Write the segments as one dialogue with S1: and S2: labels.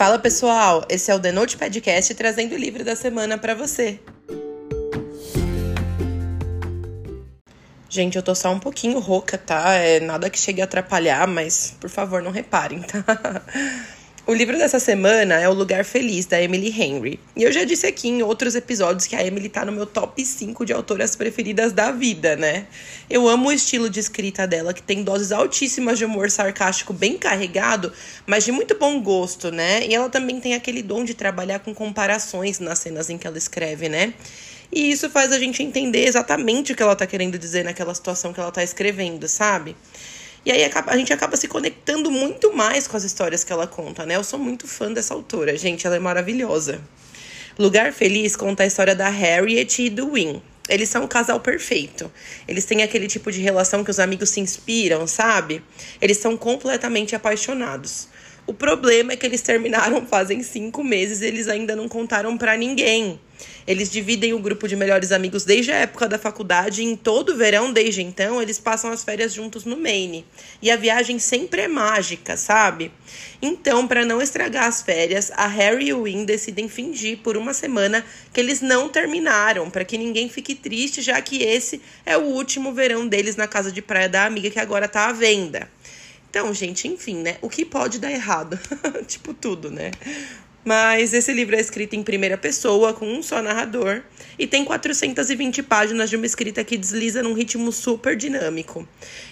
S1: Fala pessoal, esse é o The Note Podcast trazendo o livro da semana para você. Gente, eu tô só um pouquinho rouca, tá? É nada que chegue a atrapalhar, mas por favor não reparem, tá? O livro dessa semana é O Lugar Feliz, da Emily Henry. E eu já disse aqui em outros episódios que a Emily tá no meu top 5 de autoras preferidas da vida, né? Eu amo o estilo de escrita dela, que tem doses altíssimas de humor sarcástico bem carregado, mas de muito bom gosto, né? E ela também tem aquele dom de trabalhar com comparações nas cenas em que ela escreve, né? E isso faz a gente entender exatamente o que ela tá querendo dizer naquela situação que ela tá escrevendo, sabe? E aí a gente acaba se conectando muito mais com as histórias que ela conta, né? Eu sou muito fã dessa autora, gente, ela é maravilhosa. Lugar Feliz conta a história da Harriet e do Win. Eles são um casal perfeito. Eles têm aquele tipo de relação que os amigos se inspiram, sabe? Eles são completamente apaixonados. O problema é que eles terminaram fazem cinco meses e eles ainda não contaram para ninguém. Eles dividem o grupo de melhores amigos desde a época da faculdade e em todo o verão, desde então, eles passam as férias juntos no Maine. E a viagem sempre é mágica, sabe? Então, para não estragar as férias, a Harry e o Win decidem fingir por uma semana que eles não terminaram, para que ninguém fique triste, já que esse é o último verão deles na casa de praia da amiga que agora tá à venda. Então, gente, enfim, né? O que pode dar errado? tipo, tudo, né? Mas esse livro é escrito em primeira pessoa, com um só narrador, e tem 420 páginas de uma escrita que desliza num ritmo super dinâmico.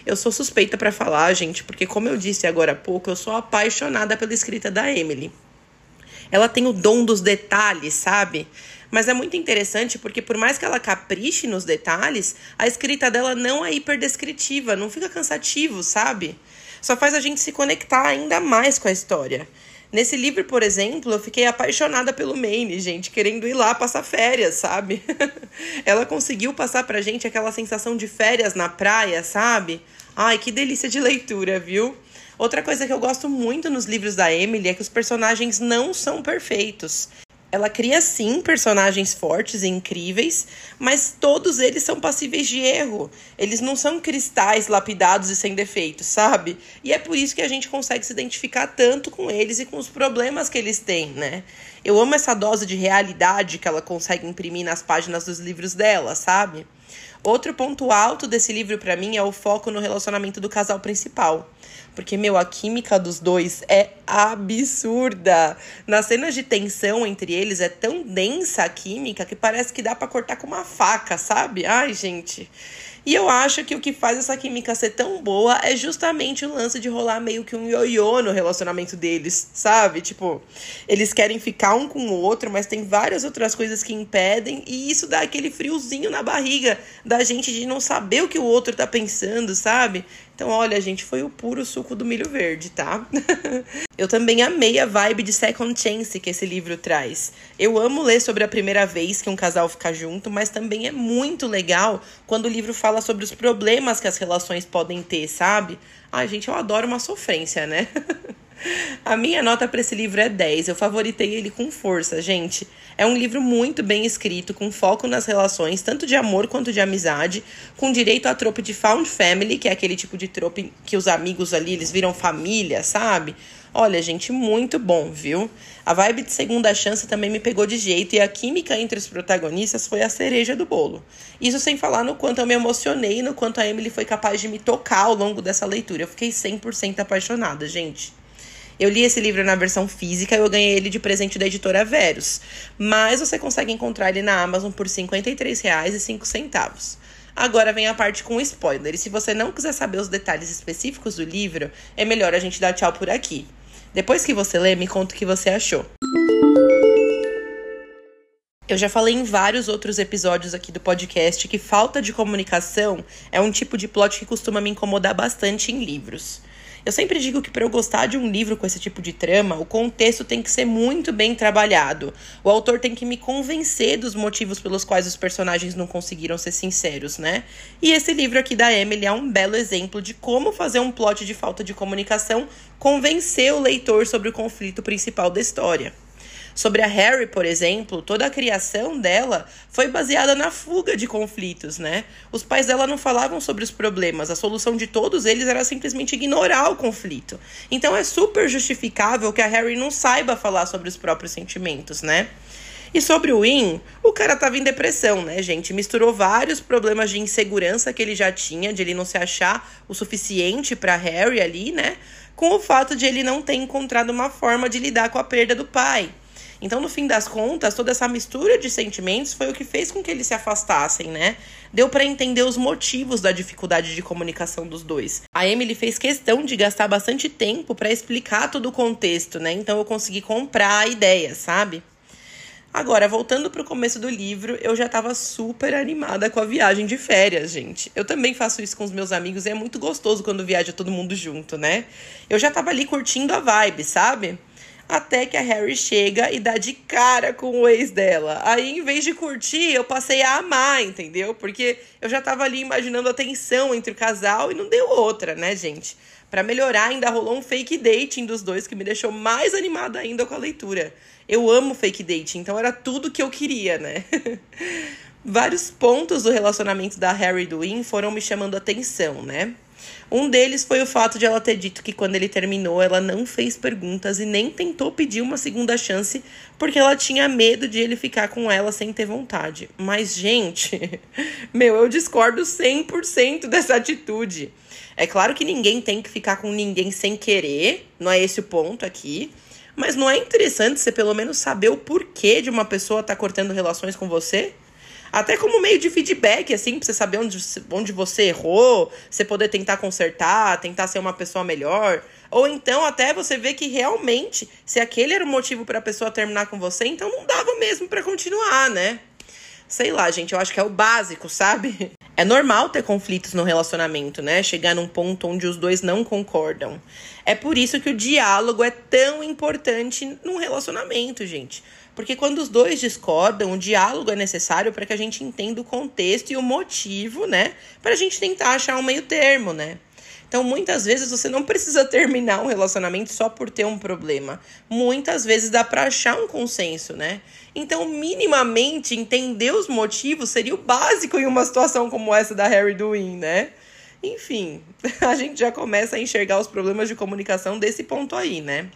S1: Eu sou suspeita para falar, gente, porque, como eu disse agora há pouco, eu sou apaixonada pela escrita da Emily. Ela tem o dom dos detalhes, sabe? Mas é muito interessante porque, por mais que ela capriche nos detalhes, a escrita dela não é hiperdescritiva, não fica cansativo, sabe? só faz a gente se conectar ainda mais com a história. Nesse livro, por exemplo, eu fiquei apaixonada pelo Maine, gente, querendo ir lá passar férias, sabe? Ela conseguiu passar pra gente aquela sensação de férias na praia, sabe? Ai, que delícia de leitura, viu? Outra coisa que eu gosto muito nos livros da Emily é que os personagens não são perfeitos. Ela cria sim personagens fortes e incríveis, mas todos eles são passíveis de erro. Eles não são cristais lapidados e sem defeitos, sabe? E é por isso que a gente consegue se identificar tanto com eles e com os problemas que eles têm, né? Eu amo essa dose de realidade que ela consegue imprimir nas páginas dos livros dela, sabe? Outro ponto alto desse livro para mim é o foco no relacionamento do casal principal. Porque, meu, a química dos dois é absurda. Nas cenas de tensão entre eles é tão densa a química que parece que dá para cortar com uma faca, sabe? Ai, gente. E eu acho que o que faz essa química ser tão boa é justamente o lance de rolar meio que um ioiô no relacionamento deles, sabe? Tipo, eles querem ficar um com o outro, mas tem várias outras coisas que impedem, e isso dá aquele friozinho na barriga da gente de não saber o que o outro tá pensando, sabe? Então, olha, gente, foi o puro suco do milho verde, tá? eu também amei a vibe de Second Chance que esse livro traz. Eu amo ler sobre a primeira vez que um casal fica junto, mas também é muito legal quando o livro fala sobre os problemas que as relações podem ter, sabe? Ai, gente, eu adoro uma sofrência, né? A minha nota para esse livro é 10. Eu favoritei ele com força, gente. É um livro muito bem escrito, com foco nas relações, tanto de amor quanto de amizade, com direito à trope de found family, que é aquele tipo de trope que os amigos ali, eles viram família, sabe? Olha, gente, muito bom, viu? A vibe de segunda chance também me pegou de jeito e a química entre os protagonistas foi a cereja do bolo. Isso sem falar no quanto eu me emocionei e no quanto a Emily foi capaz de me tocar ao longo dessa leitura. Eu fiquei 100% apaixonada, gente. Eu li esse livro na versão física e eu ganhei ele de presente da editora Verus. Mas você consegue encontrar ele na Amazon por R$ 53,05. Agora vem a parte com spoiler. E se você não quiser saber os detalhes específicos do livro, é melhor a gente dar tchau por aqui. Depois que você lê, me conta o que você achou. Eu já falei em vários outros episódios aqui do podcast que falta de comunicação é um tipo de plot que costuma me incomodar bastante em livros. Eu sempre digo que para eu gostar de um livro com esse tipo de trama, o contexto tem que ser muito bem trabalhado. O autor tem que me convencer dos motivos pelos quais os personagens não conseguiram ser sinceros, né? E esse livro aqui da Emily é um belo exemplo de como fazer um plot de falta de comunicação convencer o leitor sobre o conflito principal da história. Sobre a Harry, por exemplo, toda a criação dela foi baseada na fuga de conflitos, né? Os pais dela não falavam sobre os problemas, a solução de todos eles era simplesmente ignorar o conflito. Então é super justificável que a Harry não saiba falar sobre os próprios sentimentos, né? E sobre o Win, o cara tava em depressão, né, gente? Misturou vários problemas de insegurança que ele já tinha, de ele não se achar o suficiente para Harry ali, né? Com o fato de ele não ter encontrado uma forma de lidar com a perda do pai. Então, no fim das contas, toda essa mistura de sentimentos foi o que fez com que eles se afastassem, né? Deu para entender os motivos da dificuldade de comunicação dos dois. A Emily fez questão de gastar bastante tempo para explicar todo o contexto, né? Então eu consegui comprar a ideia, sabe? Agora, voltando para o começo do livro, eu já estava super animada com a viagem de férias, gente. Eu também faço isso com os meus amigos e é muito gostoso quando viaja todo mundo junto, né? Eu já estava ali curtindo a vibe, sabe? Até que a Harry chega e dá de cara com o ex dela. Aí, em vez de curtir, eu passei a amar, entendeu? Porque eu já tava ali imaginando a tensão entre o casal e não deu outra, né, gente? Para melhorar, ainda rolou um fake dating dos dois que me deixou mais animada ainda com a leitura. Eu amo fake dating, então era tudo que eu queria, né? Vários pontos do relacionamento da Harry e do Win foram me chamando atenção, né? Um deles foi o fato de ela ter dito que quando ele terminou, ela não fez perguntas e nem tentou pedir uma segunda chance, porque ela tinha medo de ele ficar com ela sem ter vontade. Mas, gente, meu, eu discordo 100% dessa atitude. É claro que ninguém tem que ficar com ninguém sem querer, não é esse o ponto aqui. Mas não é interessante você pelo menos saber o porquê de uma pessoa estar tá cortando relações com você? Até como meio de feedback, assim, pra você saber onde, onde você errou, você poder tentar consertar, tentar ser uma pessoa melhor. Ou então até você ver que realmente, se aquele era o motivo para a pessoa terminar com você, então não dava mesmo para continuar, né? Sei lá, gente, eu acho que é o básico, sabe? É normal ter conflitos no relacionamento, né? Chegar num ponto onde os dois não concordam. É por isso que o diálogo é tão importante num relacionamento, gente. Porque quando os dois discordam, o diálogo é necessário para que a gente entenda o contexto e o motivo, né? Para a gente tentar achar um meio termo, né? Então, muitas vezes você não precisa terminar um relacionamento só por ter um problema. Muitas vezes dá para achar um consenso, né? Então, minimamente entender os motivos seria o básico em uma situação como essa da Harry Duin, né? Enfim, a gente já começa a enxergar os problemas de comunicação desse ponto aí, né?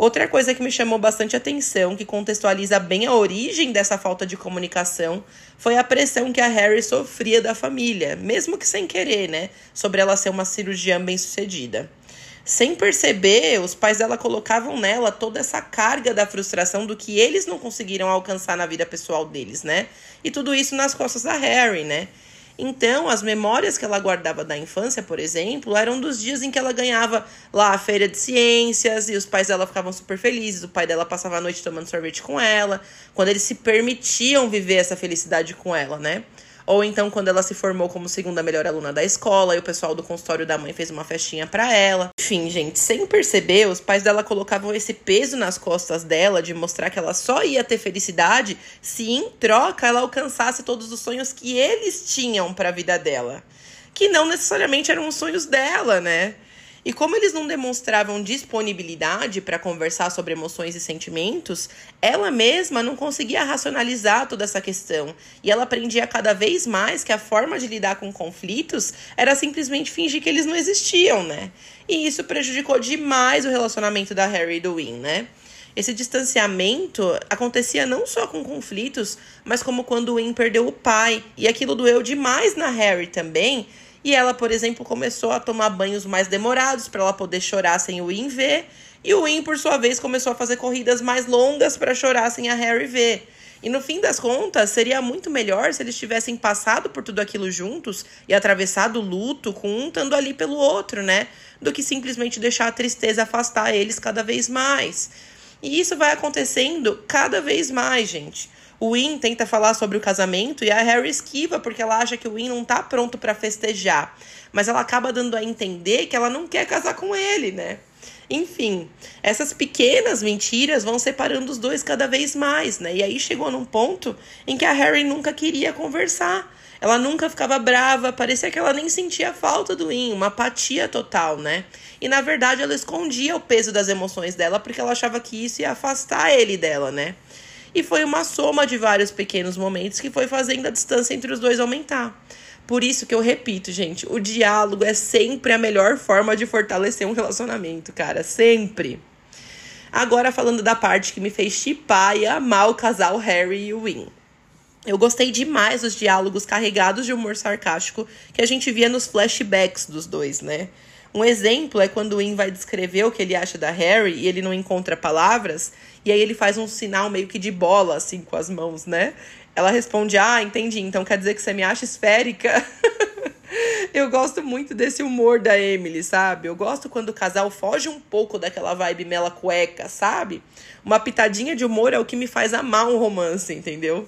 S1: Outra coisa que me chamou bastante atenção, que contextualiza bem a origem dessa falta de comunicação, foi a pressão que a Harry sofria da família, mesmo que sem querer, né? Sobre ela ser uma cirurgiã bem-sucedida. Sem perceber, os pais dela colocavam nela toda essa carga da frustração do que eles não conseguiram alcançar na vida pessoal deles, né? E tudo isso nas costas da Harry, né? Então, as memórias que ela guardava da infância, por exemplo, eram dos dias em que ela ganhava lá a feira de ciências e os pais dela ficavam super felizes. O pai dela passava a noite tomando sorvete com ela, quando eles se permitiam viver essa felicidade com ela, né? Ou então quando ela se formou como segunda melhor aluna da escola e o pessoal do consultório da mãe fez uma festinha para ela. Enfim, gente, sem perceber, os pais dela colocavam esse peso nas costas dela de mostrar que ela só ia ter felicidade se em troca ela alcançasse todos os sonhos que eles tinham para a vida dela, que não necessariamente eram os sonhos dela, né? E como eles não demonstravam disponibilidade para conversar sobre emoções e sentimentos, ela mesma não conseguia racionalizar toda essa questão. E ela aprendia cada vez mais que a forma de lidar com conflitos era simplesmente fingir que eles não existiam, né? E isso prejudicou demais o relacionamento da Harry e do Win, né? Esse distanciamento acontecia não só com conflitos, mas como quando o Win perdeu o pai. E aquilo doeu demais na Harry também, e ela, por exemplo, começou a tomar banhos mais demorados para ela poder chorar sem o Win ver. E o Win, por sua vez, começou a fazer corridas mais longas para chorar sem a Harry ver. E no fim das contas, seria muito melhor se eles tivessem passado por tudo aquilo juntos e atravessado o luto com um estando ali pelo outro, né? Do que simplesmente deixar a tristeza afastar eles cada vez mais. E isso vai acontecendo cada vez mais, gente. O Win tenta falar sobre o casamento e a Harry esquiva porque ela acha que o Win não tá pronto para festejar. Mas ela acaba dando a entender que ela não quer casar com ele, né? Enfim, essas pequenas mentiras vão separando os dois cada vez mais, né? E aí chegou num ponto em que a Harry nunca queria conversar. Ela nunca ficava brava, parecia que ela nem sentia falta do In, uma apatia total, né? E na verdade ela escondia o peso das emoções dela porque ela achava que isso ia afastar ele dela, né? E foi uma soma de vários pequenos momentos que foi fazendo a distância entre os dois aumentar. Por isso que eu repito, gente, o diálogo é sempre a melhor forma de fortalecer um relacionamento, cara, sempre. Agora falando da parte que me fez chipar e amar o casal Harry e Win. Eu gostei demais dos diálogos carregados de humor sarcástico que a gente via nos flashbacks dos dois, né? Um exemplo é quando o Win vai descrever o que ele acha da Harry e ele não encontra palavras, e aí ele faz um sinal meio que de bola, assim, com as mãos, né? Ela responde: Ah, entendi, então quer dizer que você me acha esférica? Eu gosto muito desse humor da Emily, sabe? Eu gosto quando o casal foge um pouco daquela vibe mela cueca, sabe? Uma pitadinha de humor é o que me faz amar um romance, entendeu?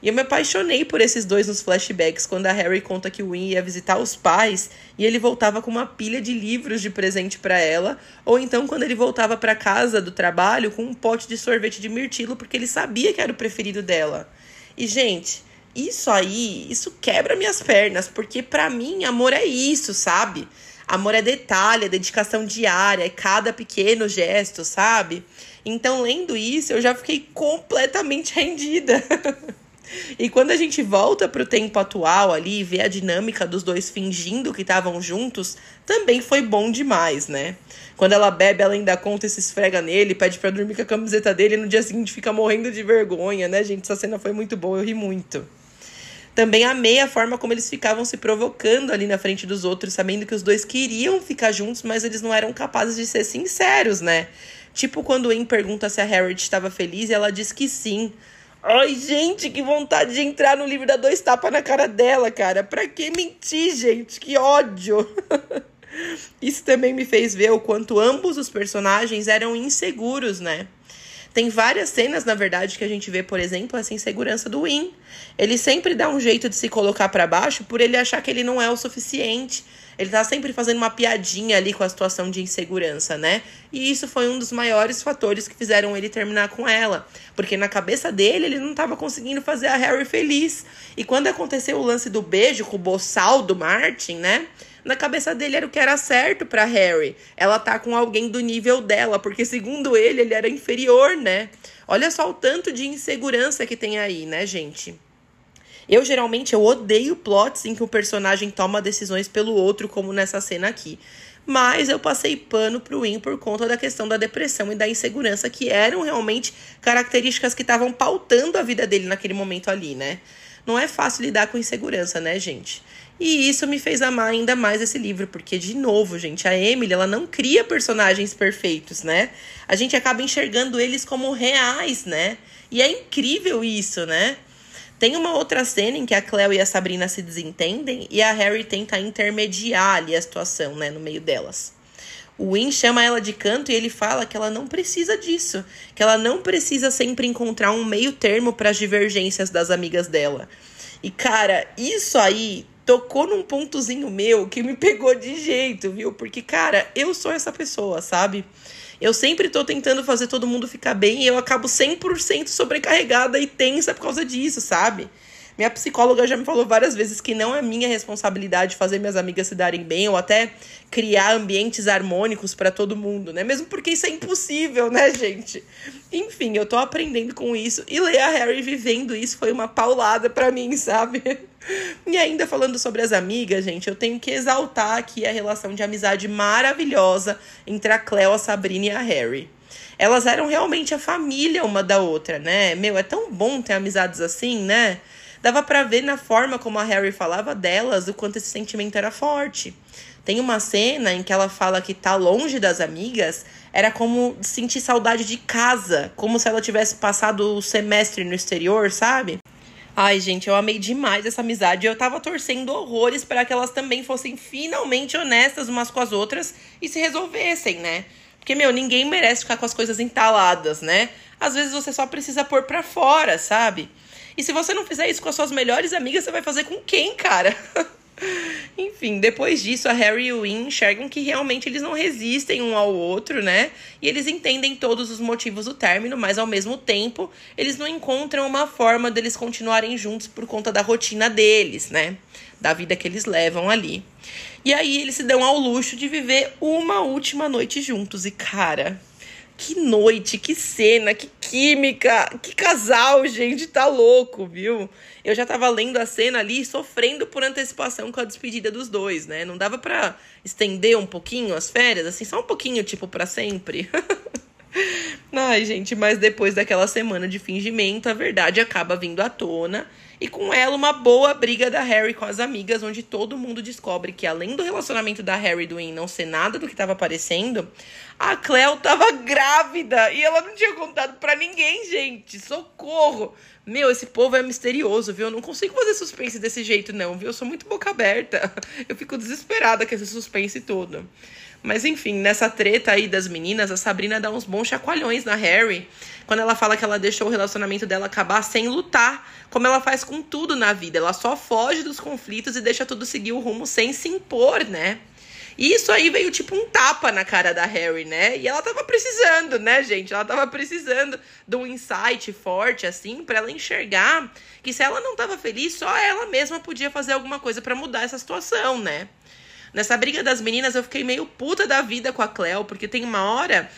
S1: E eu me apaixonei por esses dois nos flashbacks, quando a Harry conta que o Win ia visitar os pais e ele voltava com uma pilha de livros de presente para ela, ou então quando ele voltava para casa do trabalho com um pote de sorvete de mirtilo porque ele sabia que era o preferido dela. E gente, isso aí, isso quebra minhas pernas, porque para mim amor é isso, sabe? Amor é detalhe, é dedicação diária, é cada pequeno gesto, sabe? Então, lendo isso, eu já fiquei completamente rendida. E quando a gente volta pro tempo atual ali e vê a dinâmica dos dois fingindo que estavam juntos, também foi bom demais, né? Quando ela bebe, ela ainda conta e se esfrega nele, pede pra dormir com a camiseta dele e no dia seguinte fica morrendo de vergonha, né, gente? Essa cena foi muito boa, eu ri muito. Também amei a forma como eles ficavam se provocando ali na frente dos outros, sabendo que os dois queriam ficar juntos, mas eles não eram capazes de ser sinceros, né? Tipo quando o Wayne pergunta se a Harriet estava feliz e ela diz que sim. Ai, gente, que vontade de entrar no livro da dois tapas na cara dela, cara. Pra que mentir, gente? Que ódio. Isso também me fez ver o quanto ambos os personagens eram inseguros, né? Tem várias cenas, na verdade, que a gente vê, por exemplo, essa insegurança do Win. Ele sempre dá um jeito de se colocar para baixo por ele achar que ele não é o suficiente. Ele tá sempre fazendo uma piadinha ali com a situação de insegurança, né? E isso foi um dos maiores fatores que fizeram ele terminar com ela. Porque na cabeça dele, ele não tava conseguindo fazer a Harry feliz. E quando aconteceu o lance do beijo com o boçal do Martin, né? Na cabeça dele era o que era certo para Harry. Ela tá com alguém do nível dela, porque segundo ele, ele era inferior, né? Olha só o tanto de insegurança que tem aí, né, gente? Eu geralmente eu odeio plots em que o personagem toma decisões pelo outro, como nessa cena aqui. Mas eu passei pano pro Win por conta da questão da depressão e da insegurança, que eram realmente características que estavam pautando a vida dele naquele momento ali, né? Não é fácil lidar com insegurança, né, gente? E isso me fez amar ainda mais esse livro, porque, de novo, gente, a Emily, ela não cria personagens perfeitos, né? A gente acaba enxergando eles como reais, né? E é incrível isso, né? Tem uma outra cena em que a Cleo e a Sabrina se desentendem e a Harry tenta intermediar ali a situação, né, no meio delas. O Win chama ela de canto e ele fala que ela não precisa disso, que ela não precisa sempre encontrar um meio termo para as divergências das amigas dela. E cara, isso aí tocou num pontozinho meu que me pegou de jeito, viu? Porque cara, eu sou essa pessoa, sabe? Eu sempre tô tentando fazer todo mundo ficar bem e eu acabo 100% sobrecarregada e tensa por causa disso, sabe? Minha psicóloga já me falou várias vezes que não é minha responsabilidade fazer minhas amigas se darem bem ou até criar ambientes harmônicos para todo mundo, né? Mesmo porque isso é impossível, né, gente? Enfim, eu tô aprendendo com isso e ler a Harry vivendo isso foi uma paulada para mim, sabe? E ainda falando sobre as amigas, gente, eu tenho que exaltar aqui a relação de amizade maravilhosa entre a Cleo, a Sabrina e a Harry. Elas eram realmente a família uma da outra, né? Meu, é tão bom ter amizades assim, né? Dava para ver na forma como a Harry falava delas o quanto esse sentimento era forte. Tem uma cena em que ela fala que tá longe das amigas era como sentir saudade de casa, como se ela tivesse passado o semestre no exterior, sabe? Ai, gente, eu amei demais essa amizade. Eu tava torcendo horrores para que elas também fossem finalmente honestas umas com as outras e se resolvessem, né? Porque, meu, ninguém merece ficar com as coisas entaladas, né? Às vezes você só precisa pôr pra fora, sabe? E se você não fizer isso com as suas melhores amigas, você vai fazer com quem, cara? Enfim, depois disso, a Harry e o Win enxergam que realmente eles não resistem um ao outro, né? E eles entendem todos os motivos do término, mas ao mesmo tempo, eles não encontram uma forma deles continuarem juntos por conta da rotina deles, né? Da vida que eles levam ali. E aí eles se dão ao luxo de viver uma última noite juntos. E cara, que noite, que cena, que química, que casal, gente, tá louco, viu? Eu já tava lendo a cena ali, sofrendo por antecipação com a despedida dos dois, né? Não dava pra estender um pouquinho as férias, assim, só um pouquinho, tipo, para sempre. Ai, gente, mas depois daquela semana de fingimento, a verdade acaba vindo à tona e com ela uma boa briga da Harry com as amigas, onde todo mundo descobre que além do relacionamento da Harry e do Win não ser nada do que estava aparecendo, a Cleo tava grávida e ela não tinha contado para ninguém, gente. Socorro! Meu, esse povo é misterioso, viu? Eu não consigo fazer suspense desse jeito, não, viu? Eu sou muito boca aberta. Eu fico desesperada com esse suspense todo. Mas enfim, nessa treta aí das meninas, a Sabrina dá uns bons chacoalhões na Harry. Quando ela fala que ela deixou o relacionamento dela acabar sem lutar, como ela faz com tudo na vida. Ela só foge dos conflitos e deixa tudo seguir o rumo sem se impor, né? E isso aí veio tipo um tapa na cara da Harry, né? E ela tava precisando, né, gente? Ela tava precisando de um insight forte, assim, para ela enxergar que se ela não tava feliz, só ela mesma podia fazer alguma coisa para mudar essa situação, né? Nessa briga das meninas, eu fiquei meio puta da vida com a Cleo, porque tem uma hora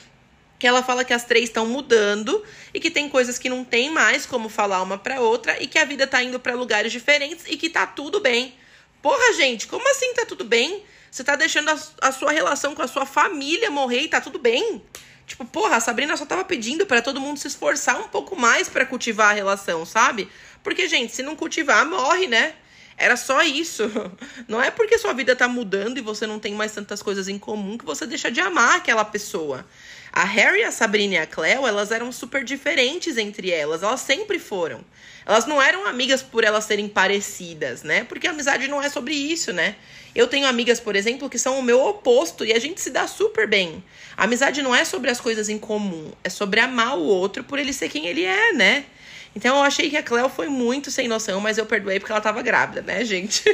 S1: que ela fala que as três estão mudando e que tem coisas que não tem mais como falar uma para outra e que a vida tá indo para lugares diferentes e que tá tudo bem. Porra, gente, como assim tá tudo bem? Você tá deixando a, a sua relação com a sua família morrer e tá tudo bem? Tipo, porra, a Sabrina só tava pedindo para todo mundo se esforçar um pouco mais para cultivar a relação, sabe? Porque, gente, se não cultivar, morre, né? Era só isso. Não é porque sua vida tá mudando e você não tem mais tantas coisas em comum que você deixa de amar aquela pessoa. A Harry, a Sabrina e a Cleo, elas eram super diferentes entre elas. Elas sempre foram. Elas não eram amigas por elas serem parecidas, né? Porque a amizade não é sobre isso, né? Eu tenho amigas, por exemplo, que são o meu oposto e a gente se dá super bem. A amizade não é sobre as coisas em comum, é sobre amar o outro por ele ser quem ele é, né? Então eu achei que a Cleo foi muito sem noção, mas eu perdoei porque ela tava grávida, né, gente?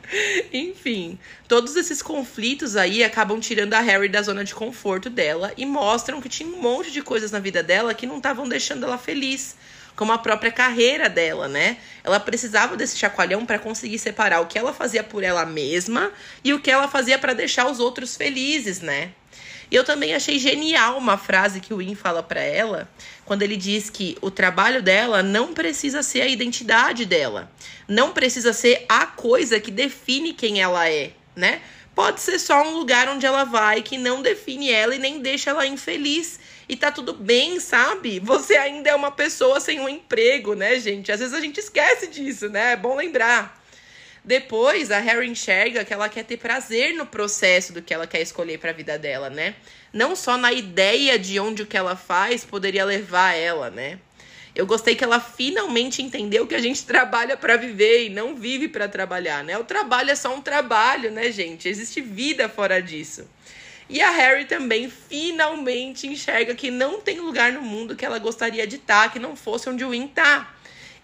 S1: Enfim, todos esses conflitos aí acabam tirando a Harry da zona de conforto dela e mostram que tinha um monte de coisas na vida dela que não estavam deixando ela feliz como a própria carreira dela, né? Ela precisava desse chacoalhão para conseguir separar o que ela fazia por ela mesma e o que ela fazia para deixar os outros felizes, né? E eu também achei genial uma frase que o Win fala para ela, quando ele diz que o trabalho dela não precisa ser a identidade dela, não precisa ser a coisa que define quem ela é, né? Pode ser só um lugar onde ela vai que não define ela e nem deixa ela infeliz. E tá tudo bem, sabe? Você ainda é uma pessoa sem um emprego, né, gente? Às vezes a gente esquece disso, né? É bom lembrar. Depois, a Harry enxerga que ela quer ter prazer no processo do que ela quer escolher para a vida dela, né? Não só na ideia de onde o que ela faz poderia levar ela, né? Eu gostei que ela finalmente entendeu que a gente trabalha para viver e não vive para trabalhar, né? O trabalho é só um trabalho, né, gente? Existe vida fora disso. E a Harry também finalmente enxerga que não tem lugar no mundo que ela gostaria de estar tá, que não fosse onde o Win tá.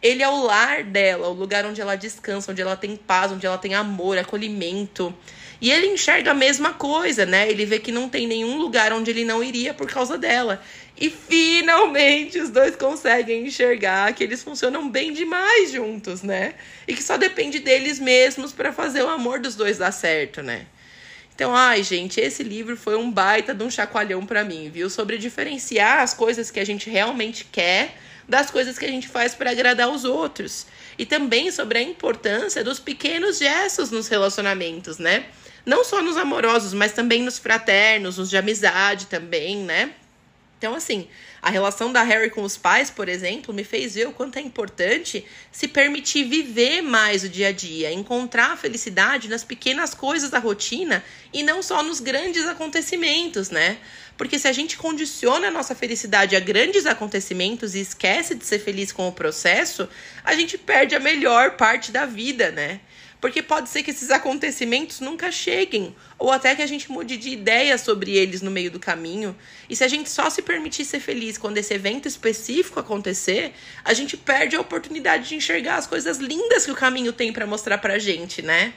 S1: Ele é o lar dela, o lugar onde ela descansa, onde ela tem paz, onde ela tem amor, acolhimento. E ele enxerga a mesma coisa, né? Ele vê que não tem nenhum lugar onde ele não iria por causa dela. E finalmente os dois conseguem enxergar que eles funcionam bem demais juntos, né? E que só depende deles mesmos para fazer o amor dos dois dar certo, né? Então, ai, gente, esse livro foi um baita de um chacoalhão para mim, viu? Sobre diferenciar as coisas que a gente realmente quer das coisas que a gente faz para agradar os outros. E também sobre a importância dos pequenos gestos nos relacionamentos, né? Não só nos amorosos, mas também nos fraternos, nos de amizade também, né? Então, assim, a relação da Harry com os pais, por exemplo, me fez ver o quanto é importante se permitir viver mais o dia a dia, encontrar a felicidade nas pequenas coisas da rotina e não só nos grandes acontecimentos, né? Porque se a gente condiciona a nossa felicidade a grandes acontecimentos e esquece de ser feliz com o processo, a gente perde a melhor parte da vida, né? Porque pode ser que esses acontecimentos nunca cheguem, ou até que a gente mude de ideia sobre eles no meio do caminho. E se a gente só se permitir ser feliz quando esse evento específico acontecer, a gente perde a oportunidade de enxergar as coisas lindas que o caminho tem para mostrar pra gente, né?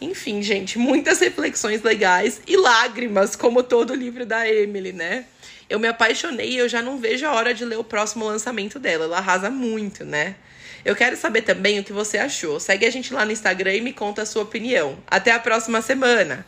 S1: Enfim, gente, muitas reflexões legais e lágrimas, como todo o livro da Emily, né? Eu me apaixonei e eu já não vejo a hora de ler o próximo lançamento dela. Ela arrasa muito, né? Eu quero saber também o que você achou. Segue a gente lá no Instagram e me conta a sua opinião. Até a próxima semana!